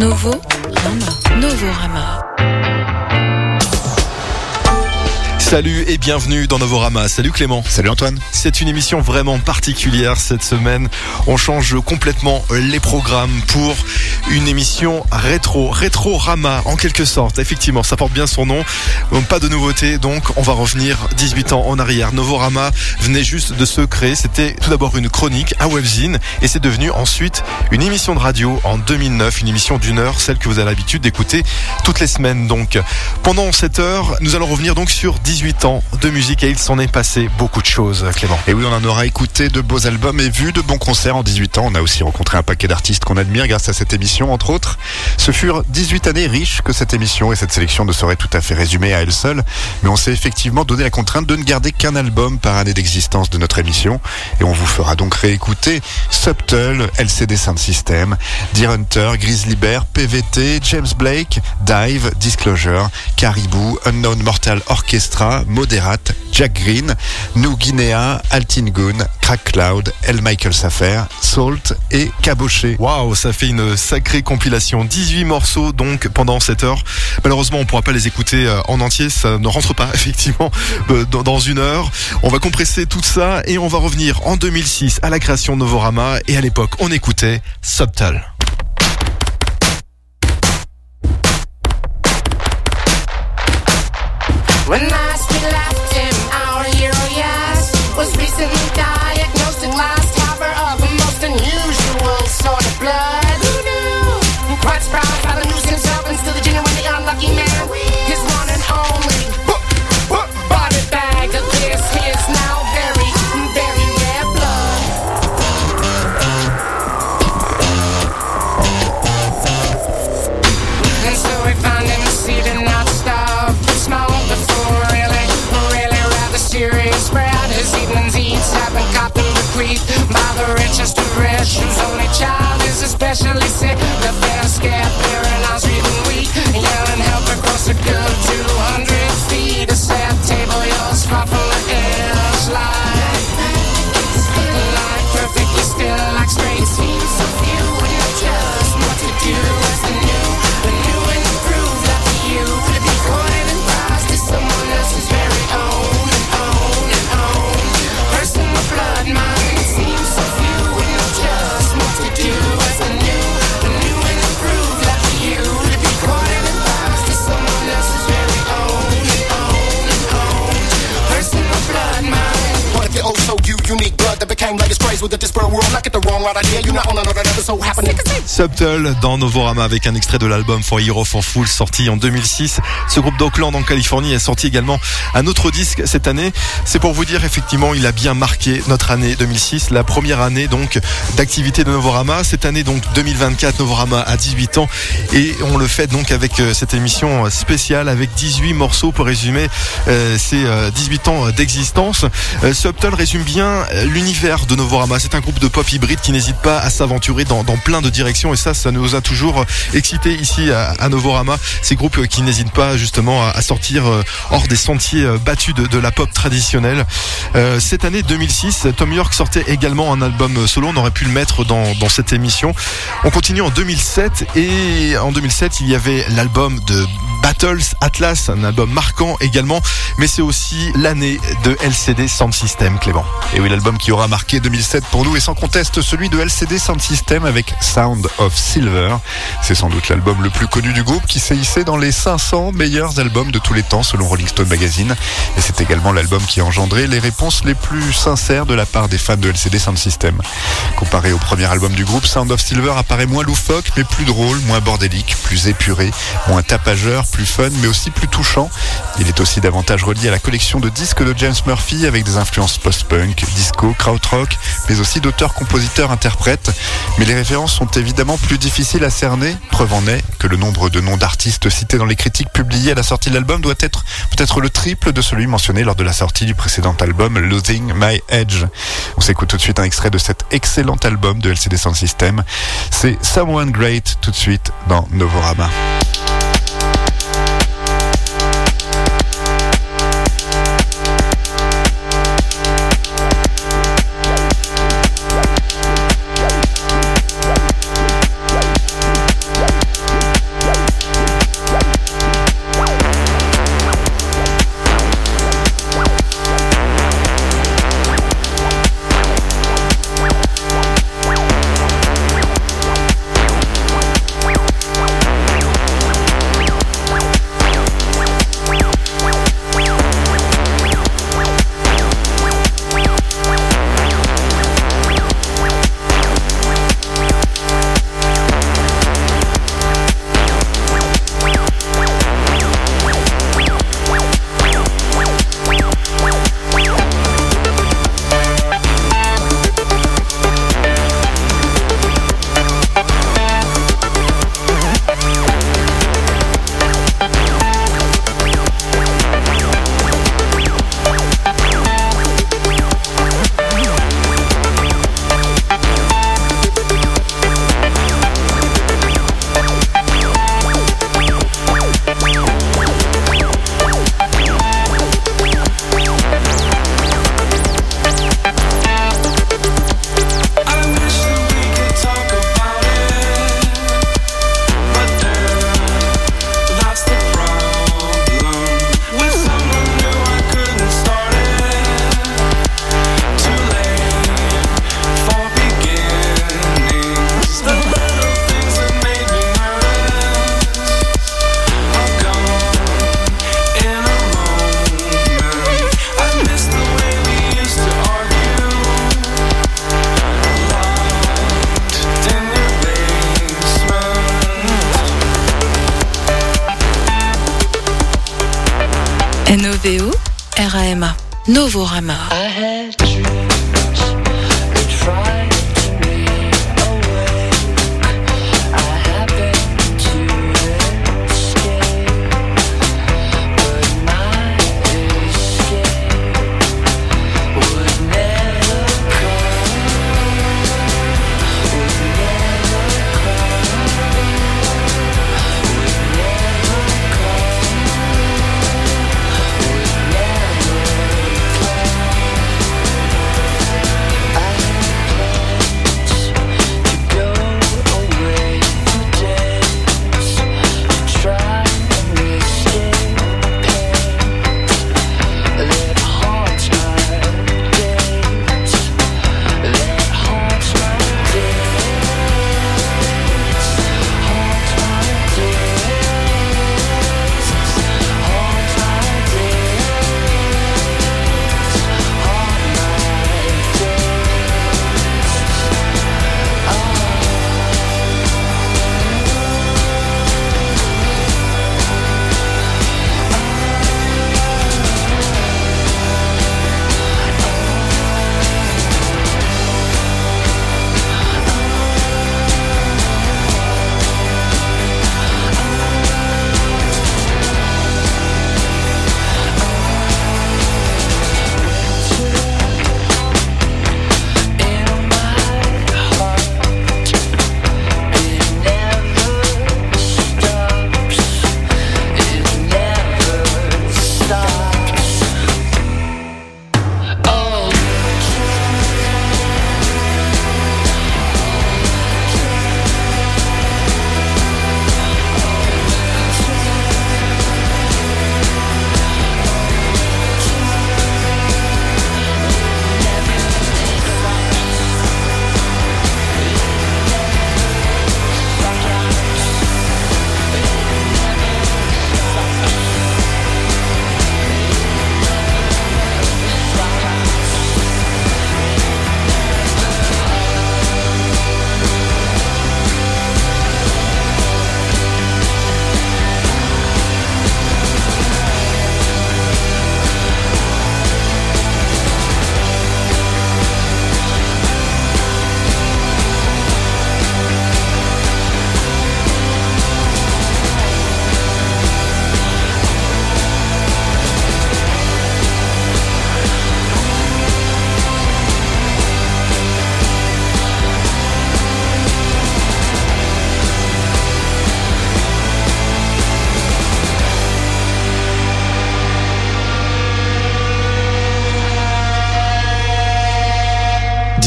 Novo Rama. Novorama. Salut et bienvenue dans Novorama. Salut Clément. Salut Antoine. C'est une émission vraiment particulière cette semaine. On change complètement les programmes pour une émission rétro, rétro Rama en quelque sorte. Effectivement, ça porte bien son nom. Pas de nouveauté, donc on va revenir 18 ans en arrière. Novorama venait juste de se créer. C'était tout d'abord une chronique, un webzine, et c'est devenu ensuite une émission de radio en 2009, une émission d'une heure, celle que vous avez l'habitude d'écouter toutes les semaines. Donc pendant cette heure, nous allons revenir donc sur 18 18 ans de musique et il s'en est passé beaucoup de choses, Clément. Et oui, on en aura écouté de beaux albums et vu de bons concerts en 18 ans. On a aussi rencontré un paquet d'artistes qu'on admire grâce à cette émission, entre autres. Ce furent 18 années riches que cette émission et cette sélection ne serait tout à fait résumée à elle seule. Mais on s'est effectivement donné la contrainte de ne garder qu'un album par année d'existence de notre émission. Et on vous fera donc réécouter Subtle, LCD Sound System, Deer Hunter, Grizzly Bear, PVT, James Blake, Dive, Disclosure, Caribou, Unknown Mortal Orchestra, Moderate, Jack Green, New Guinea, Altingun, Crack Cloud, El Michael Safer, Salt et Caboché. Waouh, ça fait une sacrée compilation. 18 morceaux donc pendant cette heure. Malheureusement, on pourra pas les écouter euh, en entier, ça ne rentre pas effectivement euh, dans une heure. On va compresser tout ça et on va revenir en 2006 à la création de Novorama et à l'époque, on écoutait Subtle. When last we left him, our hero, yes, was recently diagnosed and last harbor of a most unusual sort of blood. Who knew? Quite surprised how to lose himself and still the genuinely unlucky man. Subtle dans Novorama avec un extrait de l'album For Hero for Full sorti en 2006. Ce groupe d'Oakland en Californie a sorti également un autre disque cette année. C'est pour vous dire effectivement il a bien marqué notre année 2006, la première année donc d'activité de Novorama. Cette année donc 2024 Novorama a 18 ans et on le fait donc avec euh, cette émission spéciale avec 18 morceaux pour résumer euh, ces euh, 18 ans d'existence. Euh, Subtle résume bien euh, l'univers de Novorama. C'est un groupe de pop hybride qui n'hésite pas à s'aventurer dans plein de directions et ça, ça nous a toujours excité ici à, Novorama. Ces groupes euh, qui n'hésitent pas justement à, sortir euh, hors des sentiers euh, battus de, la pop traditionnelle. Euh, cette année 2006, Tom York sortait également un album solo. On aurait pu le mettre dans, dans cette émission. On continue en 2007 et en 2007, il y avait l'album de Battles Atlas, un album marquant également, mais c'est aussi l'année de LCD Sound System, Clément. Et oui, l'album qui aura marqué 2007 pour nous est sans conteste celui de LCD Sound System avec Sound of Silver. C'est sans doute l'album le plus connu du groupe qui s'est hissé dans les 500 meilleurs albums de tous les temps selon Rolling Stone Magazine. Et c'est également l'album qui a engendré les réponses les plus sincères de la part des fans de LCD Sound System. Comparé au premier album du groupe, Sound of Silver apparaît moins loufoque, mais plus drôle, moins bordélique, plus épuré, moins tapageur, plus fun, mais aussi plus touchant. Il est aussi davantage relié à la collection de disques de James Murphy avec des influences post-punk, disco, krautrock, mais aussi d'auteurs, compositeurs, interprètes. Mais les références sont évidemment plus difficiles à cerner. Preuve en est que le nombre de noms d'artistes cités dans les critiques publiées à la sortie de l'album doit être peut-être le triple de celui mentionné lors de la sortie du précédent album Losing My Edge. On s'écoute tout de suite un extrait de cet excellent album de LCD Sound System. C'est Someone Great tout de suite dans Novorama.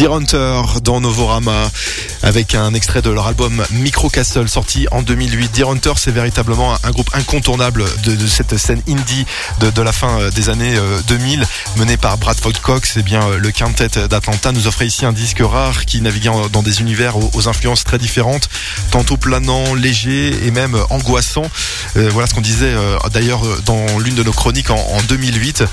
Hunter dans Novorama avec un extrait de leur album Micro Castle sorti en 2008. Deer Hunter c'est véritablement un groupe incontournable de, cette scène indie de, la fin euh, des années 2000 mené par Bradford Cox. Et bien euh, le quintet d'Atlanta nous offrait ici un disque rare qui naviguait dans des univers aux, influences très différentes, tantôt planant, léger et même angoissant. Euh, voilà ce qu'on disait euh, d'ailleurs dans l'une de nos chroniques en, en 2008.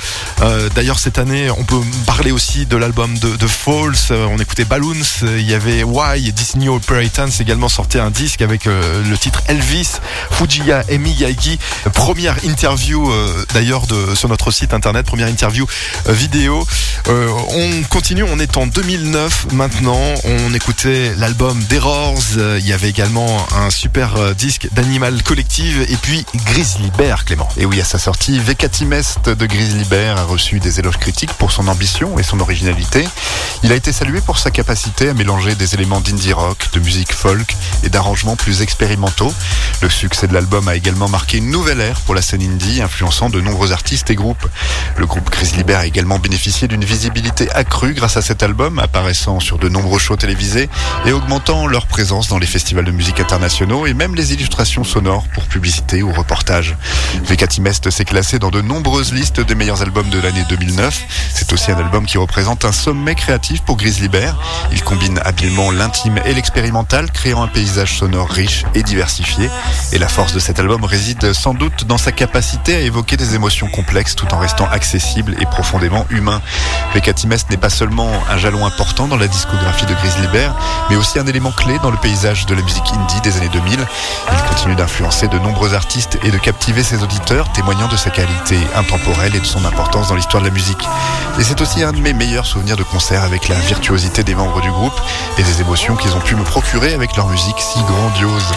Euh, d'ailleurs cette année on peut parler aussi de l'album de, de Falls. on écoutait Balloons. Il y avait Why Disney Operatans également sorti un disque avec euh, le titre Elvis, Fujiya et Miyagi. Première interview euh, d'ailleurs de, sur notre site internet, première interview euh, vidéo. on continue, on est en 2009 maintenant. On écoutait l'album d'Errors. Il y avait également un super disque d'Animal Collective et puis Grizzly Bear, Clément. Et oui, à sa sortie, Vekatimest de Grizzly Bear a reçu des éloges critiques pour son ambition et son originalité. Il a été salué pour sa capacité à mélanger des éléments d'indie rock, de musique folk et d'arrangements plus expérimentaux. Le succès de l'album a également marqué une nouvelle ère pour la scène indie, influençant de nombreux artistes et groupes. Le groupe Grizzly Bear a également bénéficié d'une visibilité accrue grâce à cet album, apparaissant sur de nombreux shows télévisés et augmentant leur présence dans les festivals de musique internationaux et même les illustrations sonores pour publicité ou reportage. Vekatimest s'est classé dans de nombreuses listes des meilleurs albums de l'année 2009. C'est aussi un album qui représente un sommet créatif pour Grizzly Bear. Il combine habilement l'intime et l'expérimental, créant un paysage sonore riche et diversifié. Et la force de cet album réside sans doute dans sa capacité à évoquer des émotions complexes tout en restant accessible et profondément humain. Vecatimes n'est pas seulement un jalon important dans la discographie de Grizzly Bear, mais aussi un élément clé dans le paysage de la musique indie des années 2000. Il continue d'influencer de nombreux artistes et de captiver ses auditeurs, témoignant de sa qualité intemporelle et de son importance dans l'histoire de la musique. Et c'est aussi un de mes meilleurs souvenirs de concert avec la virtuosité des membres du groupe et des émotions qu'ils ont pu me procurer avec leur musique si grandiose.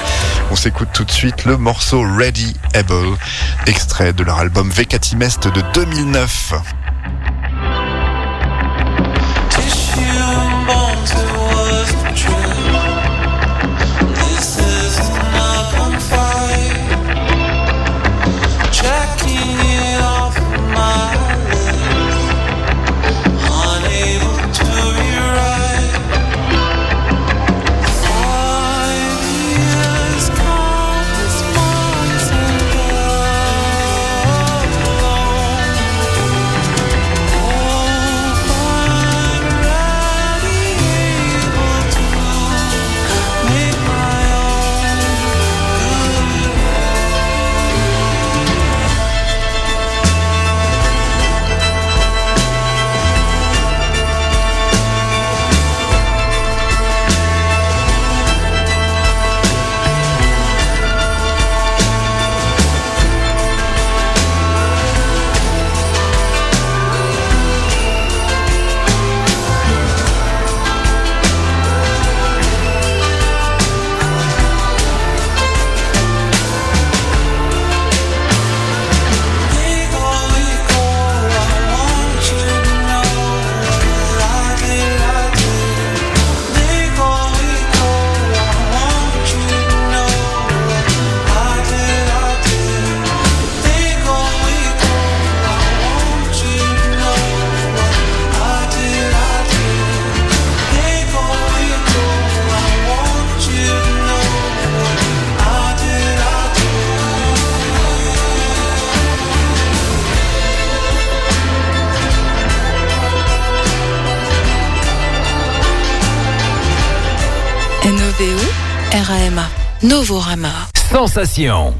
On s'écoute tout de suite le morceau Ready Able, extrait de leur album Vecatimest de 2009. Sensation.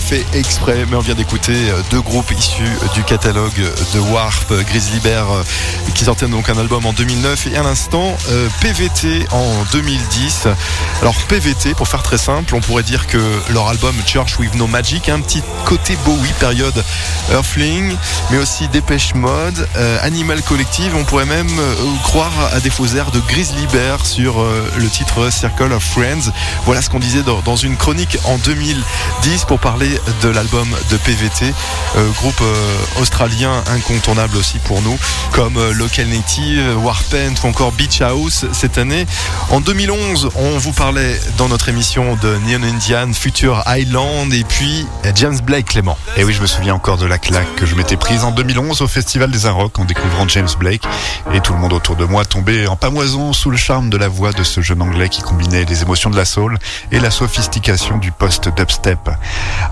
Fait exprès, mais on vient d'écouter euh, deux groupes issus du catalogue de Warp, euh, Grizzly Bear, euh, qui sortaient donc un album en 2009 et à l'instant euh, PVT en 2010. Alors PVT, pour faire très simple, on pourrait dire que leur album Church with No Magic un petit côté Bowie, période Earthling, mais aussi Dépêche Mode, euh, Animal Collective. On pourrait même euh, croire à des faux airs de Grizzly Bear sur euh, le titre Circle of Friends. Voilà ce qu'on disait dans, une chronique en 2010. 10 pour parler de l'album de PVT, euh, groupe euh, australien incontournable aussi pour nous, comme euh, Local Native, Warpaint ou encore Beach House cette année. En 2011, on vous parlait dans notre émission de Neon Indian, Future Island et puis James Blake Clément. Et oui, je me souviens encore de la claque que je m'étais prise en 2011 au Festival des Arocs en découvrant James Blake. Et tout le monde autour de moi tombait en pamoison sous le charme de la voix de ce jeune anglais qui combinait les émotions de la soul et la sophistication du post-dubstep.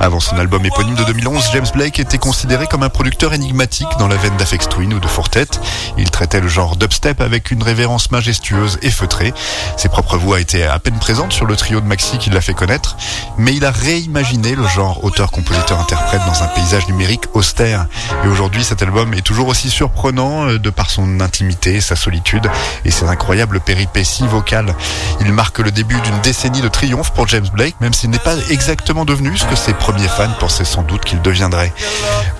Avant son album éponyme de 2011, James Blake était considéré comme un producteur énigmatique dans la veine d'Afex Twin ou de Fortet. Il traitait le genre dubstep avec une révérence majestueuse et feutrée. Ses propres voix étaient à peine présentes sur le trio de Maxi qui l'a fait connaître, mais il a réimaginé le genre auteur-compositeur-interprète dans un paysage numérique austère. Et aujourd'hui, cet album est toujours aussi surprenant euh, de par son intimité, sa solitude et ses incroyables péripéties vocales. Il marque le début d'une décennie de triomphe pour James Blake, même s'il n'est pas exactement devenu ce que ses premiers fans pensaient sans doute qu'il deviendrait.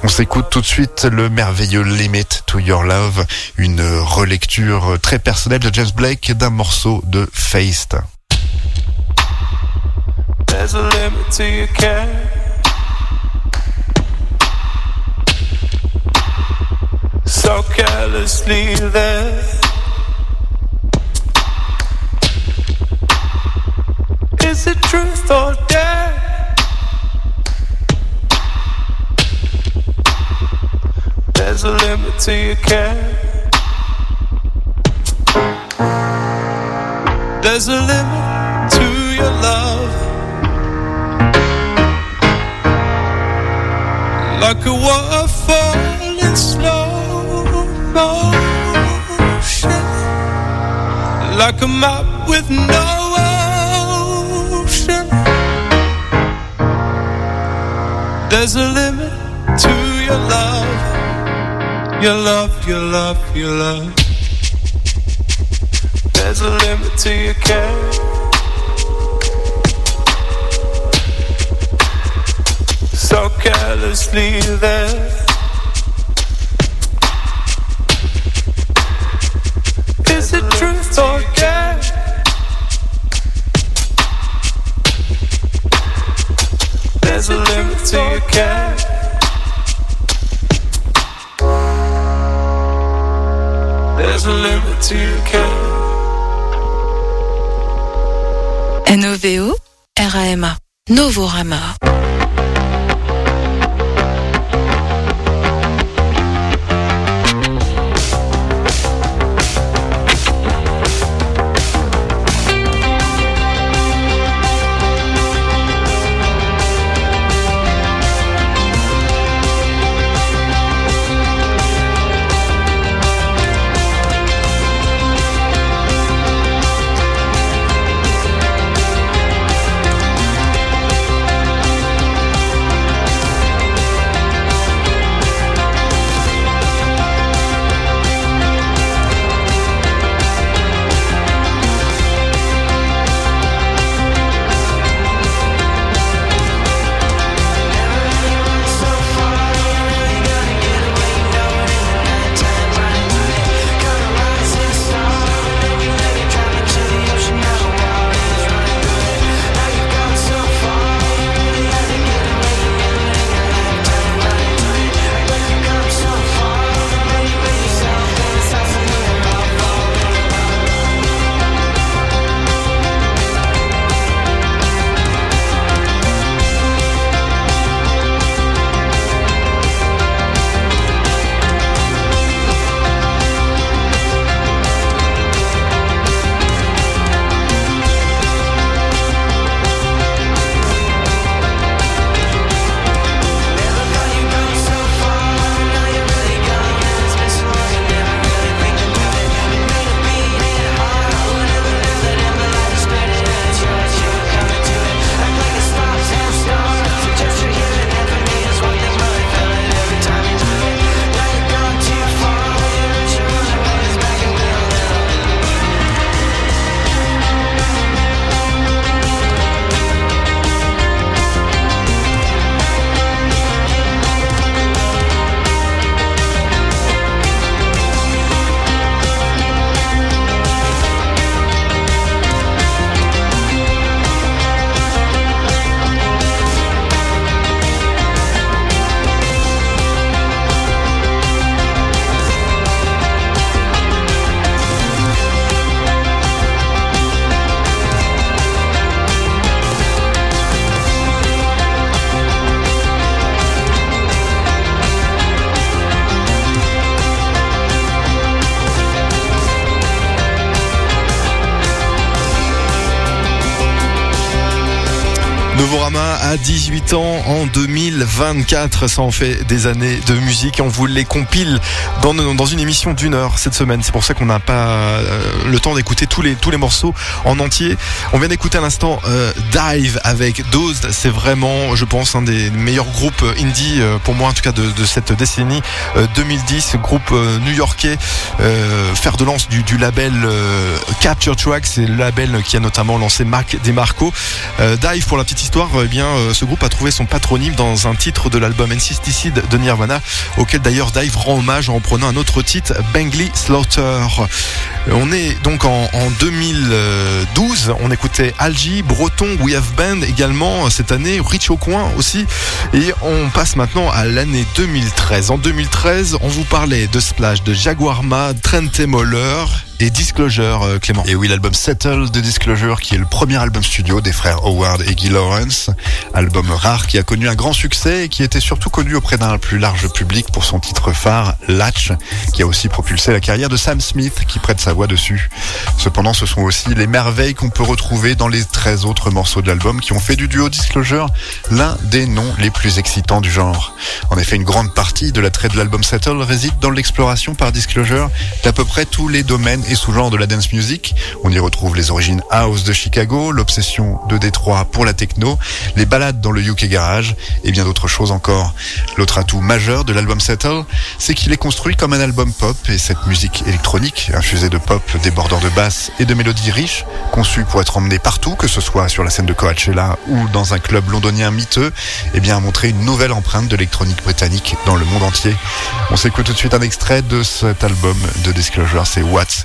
On s'écoute tout de suite le merveilleux Limit to Your Love, une relecture très personnelle de James Blake d'un morceau de dare? There's a limit to your care. There's a limit to your love. like a waterfall in slow motion, like a map with no ocean. There's a limit to your love, your love, your love, your love. There's a limit to your care. so carelessly there. Novorama. Novorama a 18 ans en 2024. Ça en fait des années de musique et on vous les compile dans, une émission d'une heure cette semaine. C'est pour ça qu'on n'a pas euh, le temps d'écouter tous les, tous les morceaux en entier. On vient d'écouter à l'instant euh, Dive avec Dozed. C'est vraiment, je pense, un des meilleurs groupes indie, euh, pour moi en tout cas, de, cette décennie 2010. Groupe new-yorkais, fer de lance du, label Capture Track. C'est le label qui a notamment lancé Marc DeMarco. Dive, pour la petite histoire, eh bien, ce groupe a trouvé son patronyme dans un titre de l'album Insisticide de Nirvana, auquel d'ailleurs Dive rend hommage en prenant un autre titre, Bangly Slaughter. On est donc en, en 2012, on écoutait Algie, Breton, We Have Band également cette année, Rich au coin aussi, et on passe maintenant à l'année 2013. En 2013, on vous parlait de Splash, de Jaguarma, Moller et Disclosure, euh, Clément. Et oui, l'album Settle de Disclosure, qui est le premier album studio des frères Howard et Guy Lawrence. Album rare qui a connu un grand succès et qui était surtout connu auprès d'un plus large public pour son titre phare, Latch, qui a aussi propulsé la carrière de Sam Smith, qui prête sa voix dessus. Cependant, ce sont aussi les merveilles qu'on peut retrouver dans les 13 autres morceaux de l'album qui ont fait du duo Disclosure l'un des noms les plus excitants du genre. En effet, une grande partie de l'attrait de l'album Settle réside dans l'exploration par Disclosure d'à peu près tous les domaines et sous-genres de la dance music. On y retrouve les origines house de Chicago, l'obsession de Détroit pour la techno, les balades dans le UK Garage et bien d'autres choses encore. L'autre atout majeur de l'album Settle, c'est qu'il est construit comme un album pop et cette musique électronique, infusée de pop, débordant de basses et de mélodies riches, conçue pour être emmenée partout, que ce soit sur la scène de Coachella ou dans un club londonien miteux, eh bien a montré une nouvelle empreinte de l'électronique britannique dans le monde entier. On s'écoute tout de suite un extrait de cet album de Disclosure, c'est What's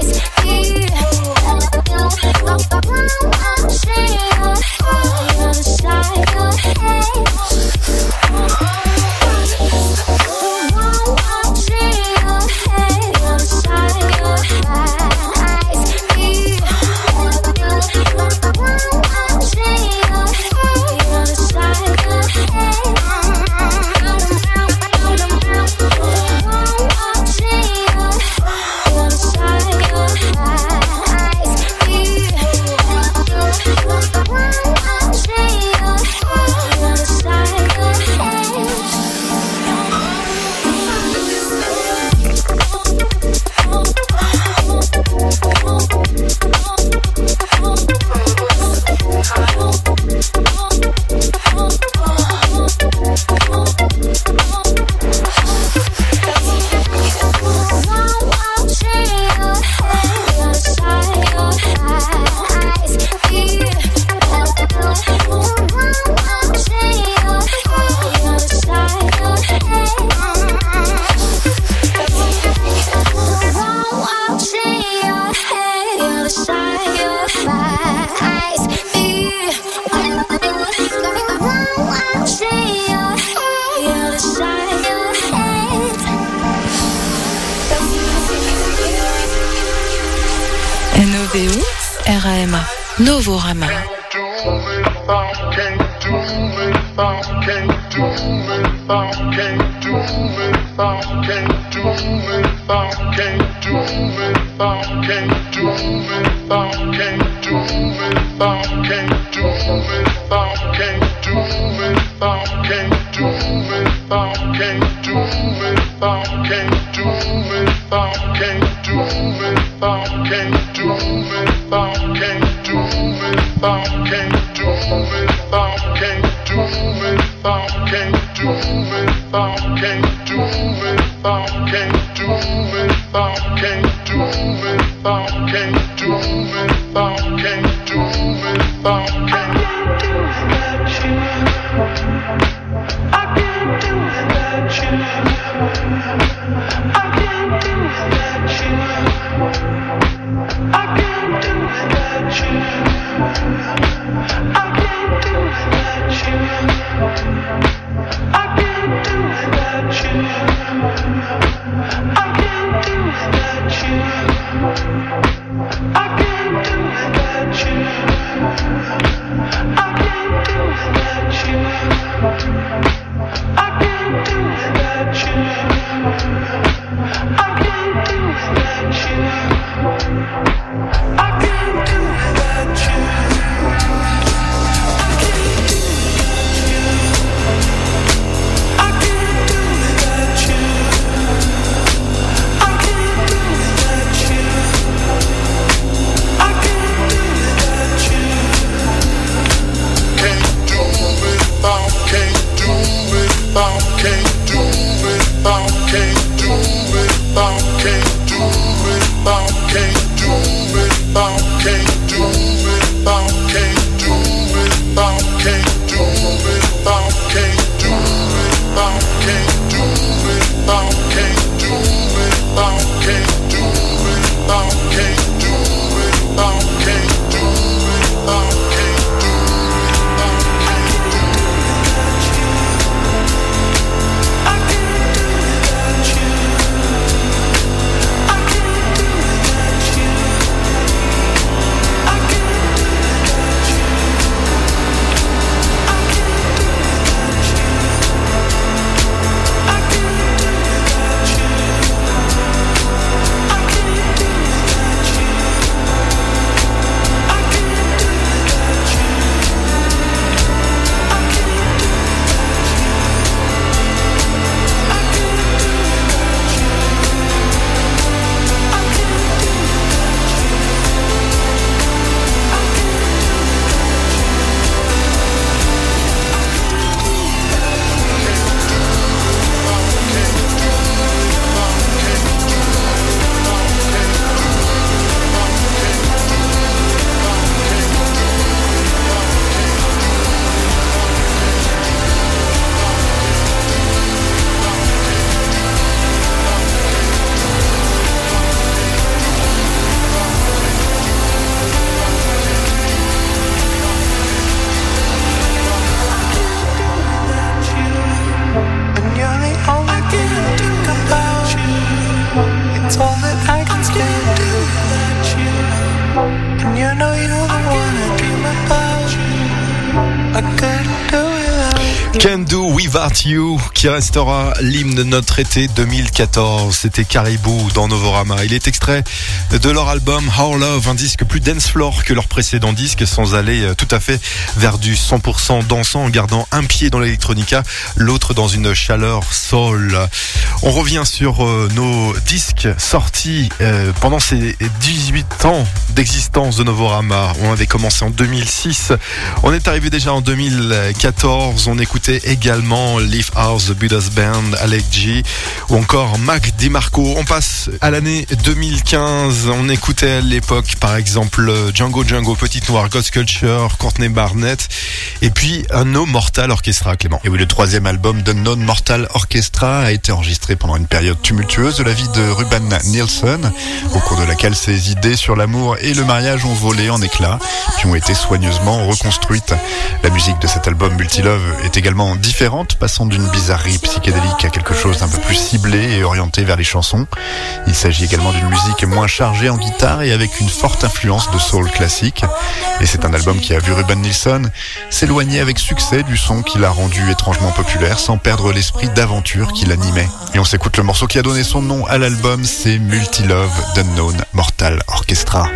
NOVO I can't do you. Qui restera l'hymne de notre été 2014. C'était Caribou dans Novorama. Il est extrait de leur album How Love, un disque plus dance floor que leur précédent disque, sans aller euh, tout à fait vers du 100% dansant, en gardant un pied dans l'électronica, l'autre dans une chaleur soul. On revient sur euh, nos disques sortis euh, pendant ces 18 ans d'existence de Novorama. On avait commencé en 2006. On est arrivé déjà en 2014. On écoutait également Leaf House, The Buddha's Band, Alec G ou encore Mac DiMarco. On passe à l'année 2015. On écoutait à l'époque, par exemple, Django Django, Petite Noire, Ghost Culture, Courtney Barnett et puis No Mortal Orchestra, Clément. Et oui, le troisième album de Non Mortal Orchestra a été enregistré pendant une période tumultueuse de la vie de Ruben Nielsen, au cours de laquelle ses idées sur l'amour et le mariage ont volé en éclats, puis ont été soigneusement reconstruites. La musique de cet album Multilove est également différente, passant d'une bizarrerie psychédélique à quelque chose d'un peu plus ciblé et orienté vers les chansons. Il s'agit également d'une musique moins chargée en guitare et avec une forte influence de soul classique. Et c'est un album qui a vu Ruben Nielsen s'éloigner avec succès du son qui l'a rendu étrangement populaire sans perdre l'esprit d'aventure qui l'animait. Et on s'écoute le morceau qui a donné son nom à l'album, c'est Multilove d'Unknown Mortal Orchestra.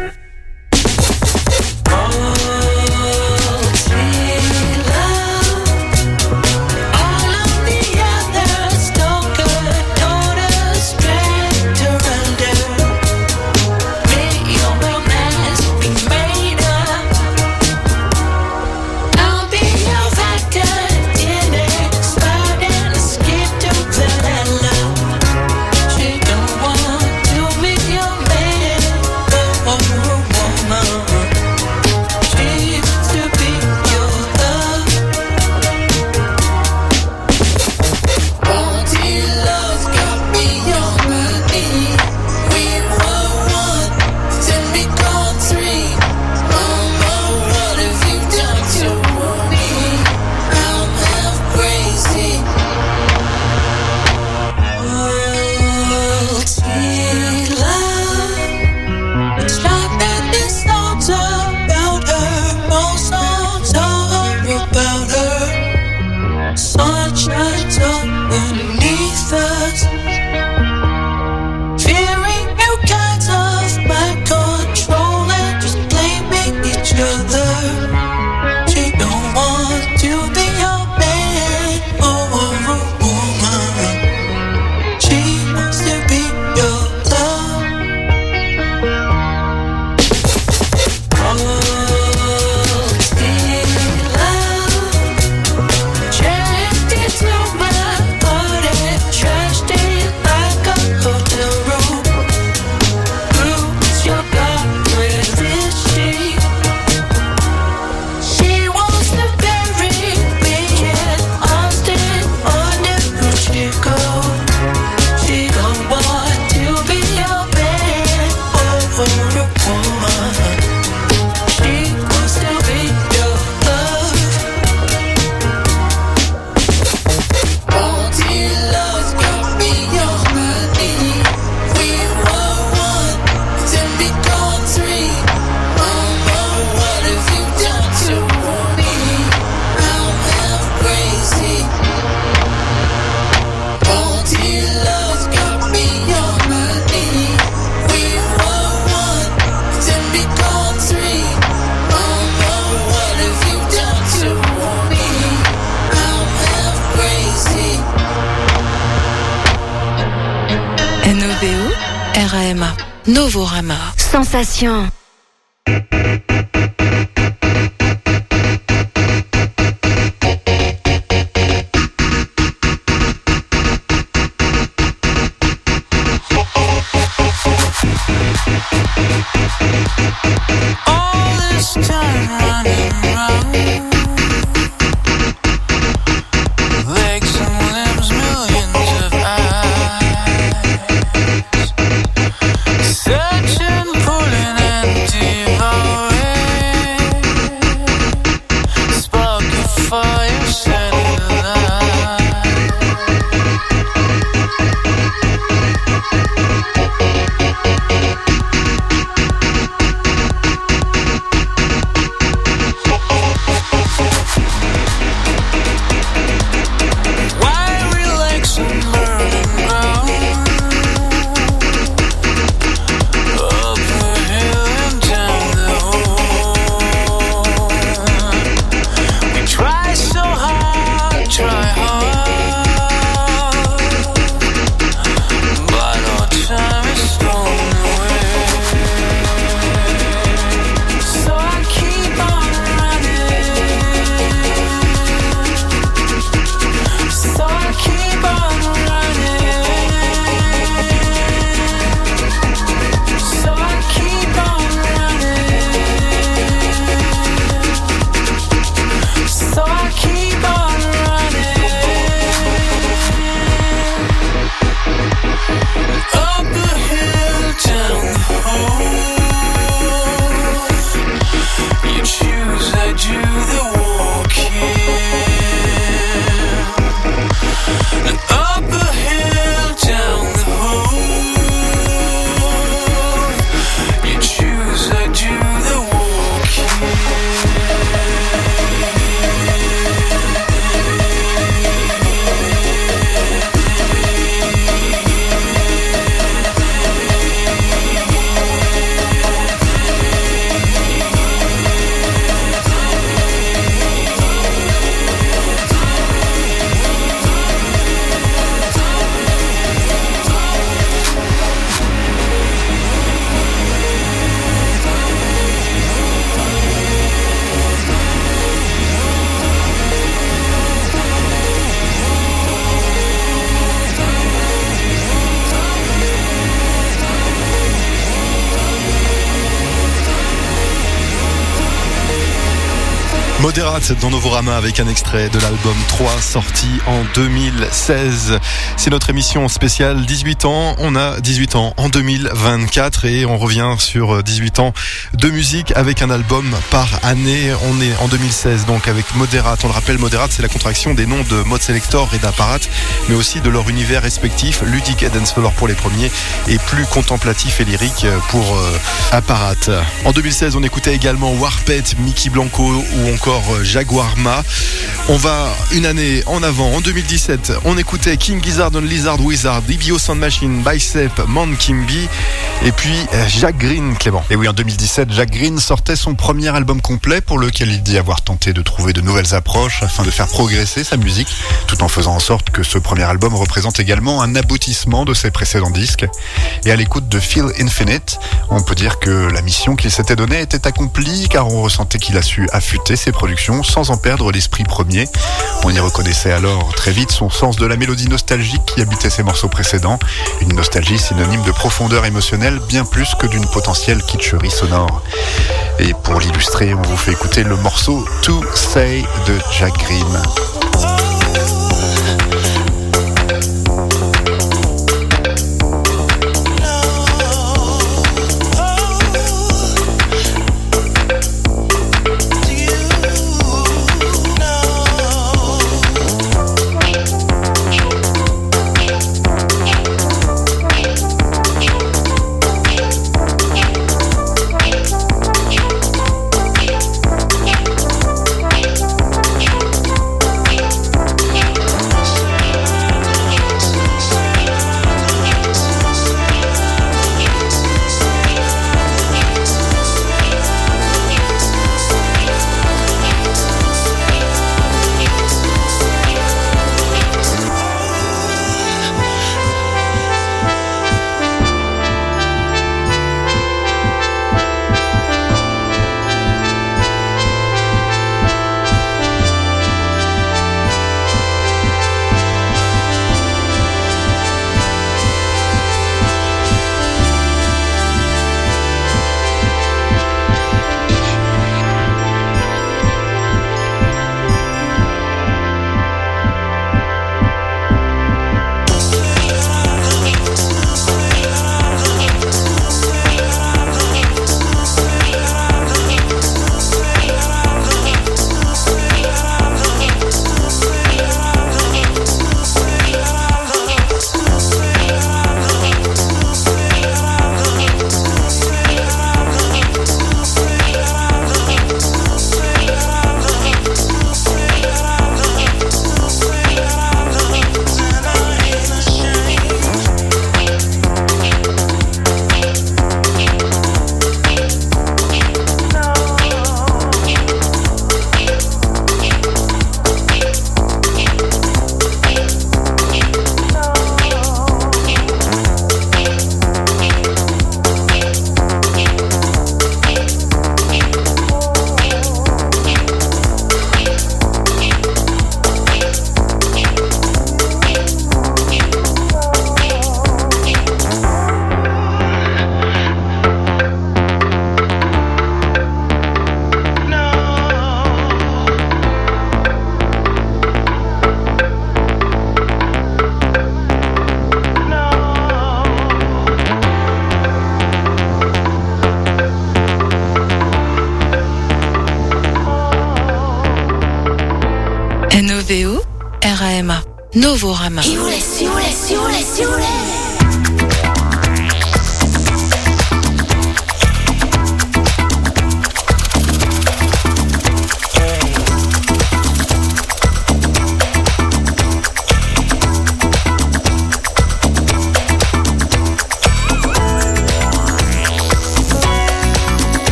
Sensation. Modérate dans Novorama avec un extrait de l'album 3 sorti en 2016. C'est notre émission spéciale 18 ans. On a 18 ans en 2024 et on revient sur 18 ans de musique avec un album par année. On est en 2016 donc avec Modérate. On le rappelle, Modérate c'est la contraction des noms de Mode Selector et d'Apparat mais aussi de leur univers respectif, ludique et dancefloor pour les premiers et plus contemplatif et lyrique pour euh, Apparat. En 2016 on écoutait également Warpet, Mickey Blanco ou encore euh, Jaguar Ma. On va une année en avant. En 2017, on écoutait King Gizzard and Lizard Wizard, Ibio Sound Machine, Bicep, Man Kimby et puis euh, Jacques Green, Clément. Et oui, en 2017, Jack Green sortait son premier album complet pour lequel il dit avoir tenté de trouver de nouvelles approches afin de faire progresser sa musique, tout en faisant en sorte que ce premier album représente également un aboutissement de ses précédents disques. Et à l'écoute de Feel Infinite, on peut dire que la mission qu'il s'était donnée était accomplie car on ressentait qu'il a su affûter ses productions sans en perdre l'esprit premier. On y reconnaissait alors très vite son sens de la mélodie nostalgique qui habitait ses morceaux précédents, une nostalgie synonyme de profondeur émotionnelle bien plus que d'une potentielle kitscherie sonore. Et pour l'illustrer, on vous fait écouter le morceau To Say de Jack.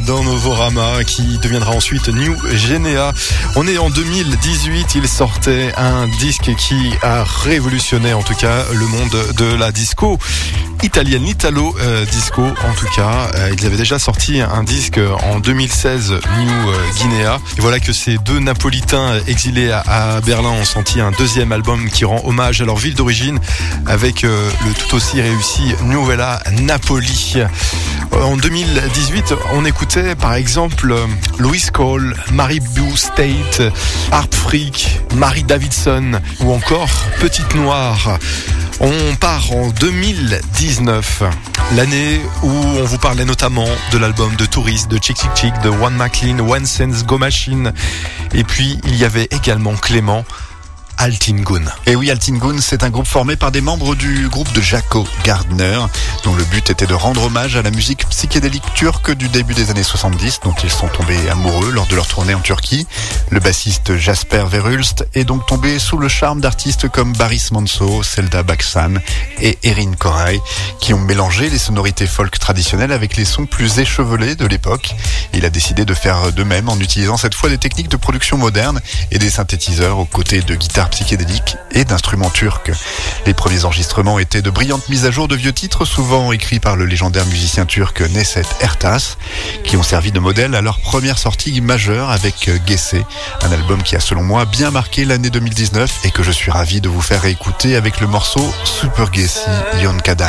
Dans Novorama qui deviendra ensuite New Genea. On est en 2018, il sortait un disque qui a révolutionné en tout cas le monde de la disco italienne, l'Italo euh, Disco en tout cas. Euh, ils avaient déjà sorti un disque en 2016, New euh, Guinea. Et voilà que ces deux Napolitains exilés à, Berlin ont sorti un deuxième album qui rend hommage à leur ville d'origine avec euh, le tout aussi réussi Novella Napoli. Euh, En 2018, on écoutait par exemple euh, Louis Cole, Mary Boo State, Harp Freak, Marie Davidson ou encore Petite Noire. On part en 2019, l'année où on vous parlait notamment de l'album de Tourist, de Chick Chick Chick, de One McLean, One Sense Go Machine. Et puis il y avait également Clément Altingun. Et oui, Altingun, c'est un groupe formé par des membres du groupe de Jaco Gardner, dont le but était de rendre hommage à la musique psychédélique turque du début des années 70, dont ils sont tombés amoureux lors de leur tournée en Turquie. Le bassiste Jasper Verhulst est donc tombé sous le charme d'artistes comme Baris Manso, Selda Baksan et Erin Koray, qui ont mélangé les sonorités folk traditionnelles avec les sons plus échevelés de l'époque. Il a décidé de faire de même en utilisant cette fois des techniques de production moderne et des synthétiseurs aux côtés de guitares psychédéliques et d'instruments turcs. Les premiers enregistrements étaient de brillantes mises à jour de vieux titres, souvent écrits par le légendaire musicien turc Neset Ertas, qui ont servi de modèle à leur première sortie majeure avec Gesse, un album qui a selon moi bien marqué l'année 2019 et que je suis ravi de vous faire réécouter avec le morceau Super Gessi Yon Kadan.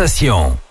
Sensation.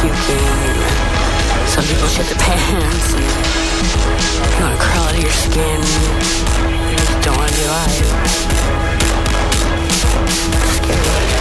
Puking. Some people shit their pants. And you wanna crawl out of your skin. You don't wanna be alive. Un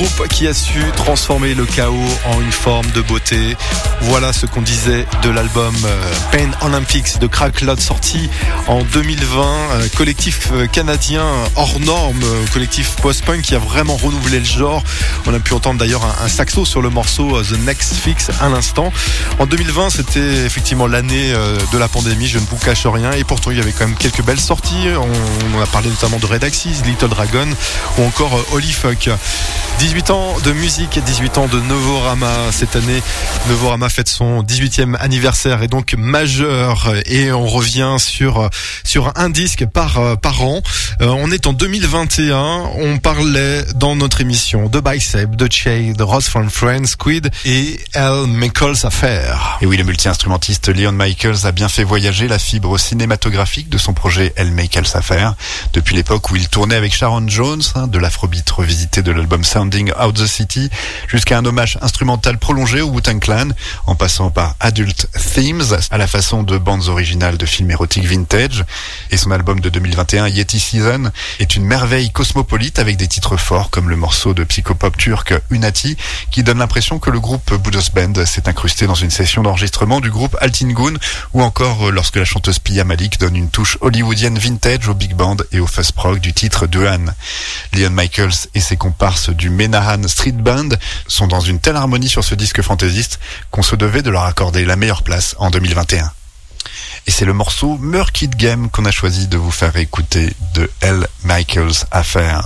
groupe qui a su transformer le chaos en une forme de beauté. Voilà ce qu'on disait de l'album euh, Pain Olympics de Crackloud sorti en 2020. euh, collectif euh, canadien hors norme, collectif post-punk qui a vraiment renouvelé le genre. On a pu entendre d'ailleurs un, saxo sur le morceau The Next Fix à l'instant. En 2020, c'était effectivement l'année de la pandémie, je ne vous cache rien. Et pourtant, il y avait quand même quelques belles sorties. On, on a parlé notamment de Red Axis, Little Dragon ou encore Holy Fuck. 18 ans de musique et 18 ans de Novorama. Cette année, Novorama fête son 18e anniversaire et donc majeur. Et on revient sur sur un disque par par an. Euh, on est en 2021. On parlait dans notre émission de Bicep, de Che, de Ross from Friends, Squid et Al Michaels Affair. Et oui, le multi-instrumentiste Leon Michaels a bien fait voyager la fibre cinématographique de son projet El Michaels Affair. Depuis l'époque où il tournait avec Sharon Jones, hein, de l'afrobeat revisité de l'album Sounding Out the City, jusqu'à un hommage instrumental prolongé au Wu-Tang Clan, en passant par Adult Themes, à la façon de bandes originales de films érotiques vintage. Et son album de 2021, Yeti Season, est une merveille cosmopolite avec des titres forts comme le morceau de psychopop turc Unati, qui donne l'impression que le groupe Budos Band s'est incrusté dans une session d'enregistrement du groupe Altingun, ou encore euh, lorsque la chanteuse Pia Malik donne une touche hollywoodienne vintage au big band et au fuzz prog du titre Duan. Leon Michaels et ses comparses du Menahan Street Band sont dans une telle harmonie sur ce disque fantaisiste qu'on se devait de leur accorder la meilleure place en 2021. Et c'est le morceau Murky Game qu'on a choisi de vous faire écouter de L. Michaels Affair.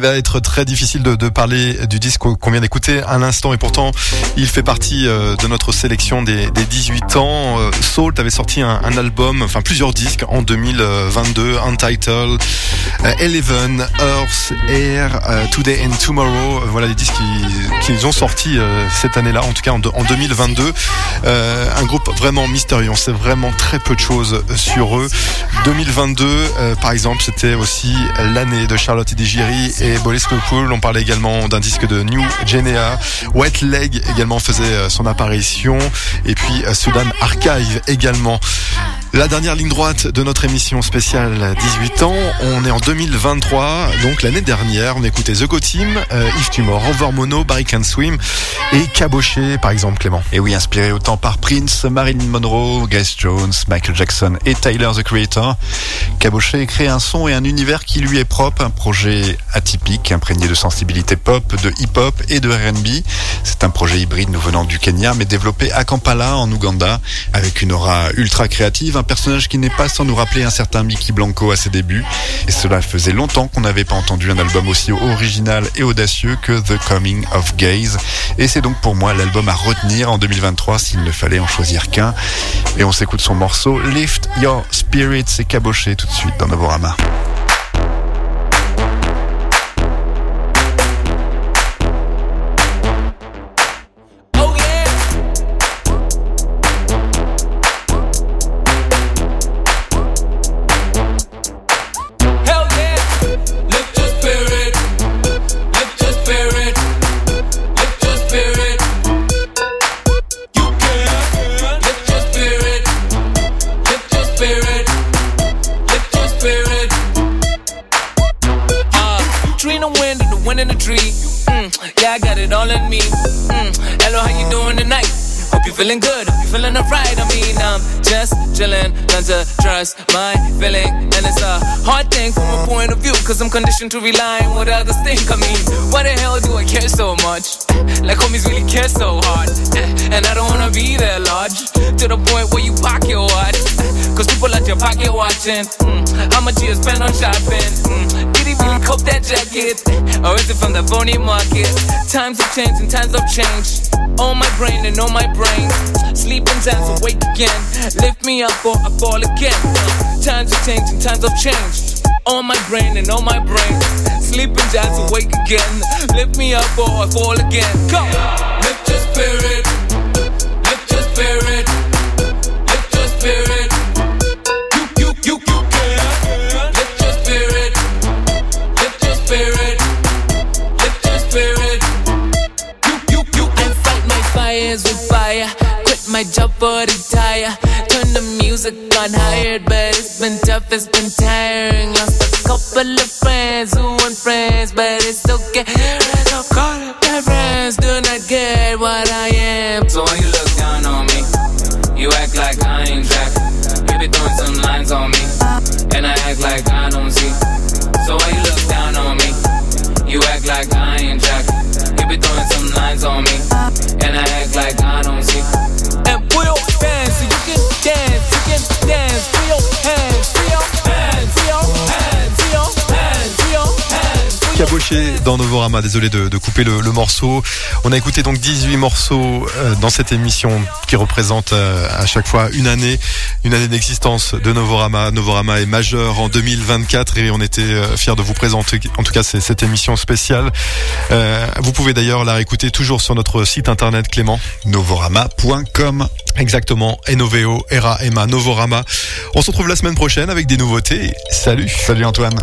Va être très difficile de, parler du disque qu'on vient d'écouter à l'instant et pourtant il fait partie euh, de notre sélection des, des 18 ans. Euh, Salt avait sorti un, album, enfin plusieurs disques en 2022, Untitled, euh, Eleven, Earth, Air, Today and Tomorrow. Voilà les disques qui- qu'ils ont sortis cette année-là, en tout cas en, de- en 2022. Euh, un groupe vraiment mystérieux, on sait vraiment très peu de choses sur eux. 2022, euh, par exemple, c'était aussi l'année de Charlotte Digiri et Boris On parlait également d'un disque de New Genea. Wet Leg également faisait euh, son apparition. Et puis euh, Sudan Archive également. La dernière ligne droite de notre émission spéciale 18 ans, on est en 2023, donc l'année dernière, on écoutait The Go Team, euh, If Tumor, Over Mono, Barry Can Swim et Caboché par exemple Clément. Et oui, inspiré autant par Prince, Marilyn Monroe, Grace Jones, Michael Jackson et Tyler the Creator, Cabochet crée un son et un univers qui lui est propre, un projet atypique, imprégné de sensibilité pop, de hip-hop et de R&B. C'est un projet hybride nous venant du Kenya, mais développé à Kampala, en Ouganda, avec une aura ultra créative, un personnage qui n'est pas sans nous rappeler un certain Mickey Blanco à ses débuts. Et cela faisait longtemps qu'on n'avait pas entendu un album aussi original et audacieux que The Coming of Gaze. Et c'est donc pour moi l'album à retenir en 2023 s'il ne fallait en choisir qu'un. Et on s'écoute son morceau Lift Your Spirit, c'est caboché tout de suite dans Novorama. Yeah, I got it all in me. Mm, hello, how you doing tonight? Hope you feeling good, hope you feeling alright. I mean, I'm just chillin', learn to trust my feeling. And it's a hard thing from a point of view, cause I'm conditioned to rely on what others think. I mean, why the hell do I care so much? Like homies really care so hard. And I don't wanna be there large, to the point where you pocket your watch. Cause people at your pocket watching. Mm, how much you spend on shopping? Mm, he really cope that jacket? Or is it from the phony market? Times have changed and times have changed. On my brain and on my brain. Sleeping times awake again. Lift me up or I fall again. Times have changed and times have changed. On my brain and on my brain. Sleeping giants awake again. Lift me up or I fall again. Go! Lift your spirit. Lift your spirit. Lift your spirit. My job for retire. Turn the music on hired, but it's been tough, it's been tiring. Lost a couple of friends who weren't friends, but it's okay. Dans Novorama, désolé de, de couper le, le morceau. On a écouté donc 18 morceaux euh, dans cette émission qui représente euh, à chaque fois une année, une année d'existence de Novorama. Novorama est majeur en 2024 et on était euh, fiers de vous présenter en tout cas cette émission spéciale. Vous pouvez d'ailleurs la réécouter toujours sur notre site internet Clément. Novorama.com. Exactement, Enoveo, Era, Emma, Novorama. On se retrouve la semaine prochaine avec des nouveautés. Salut Salut Antoine.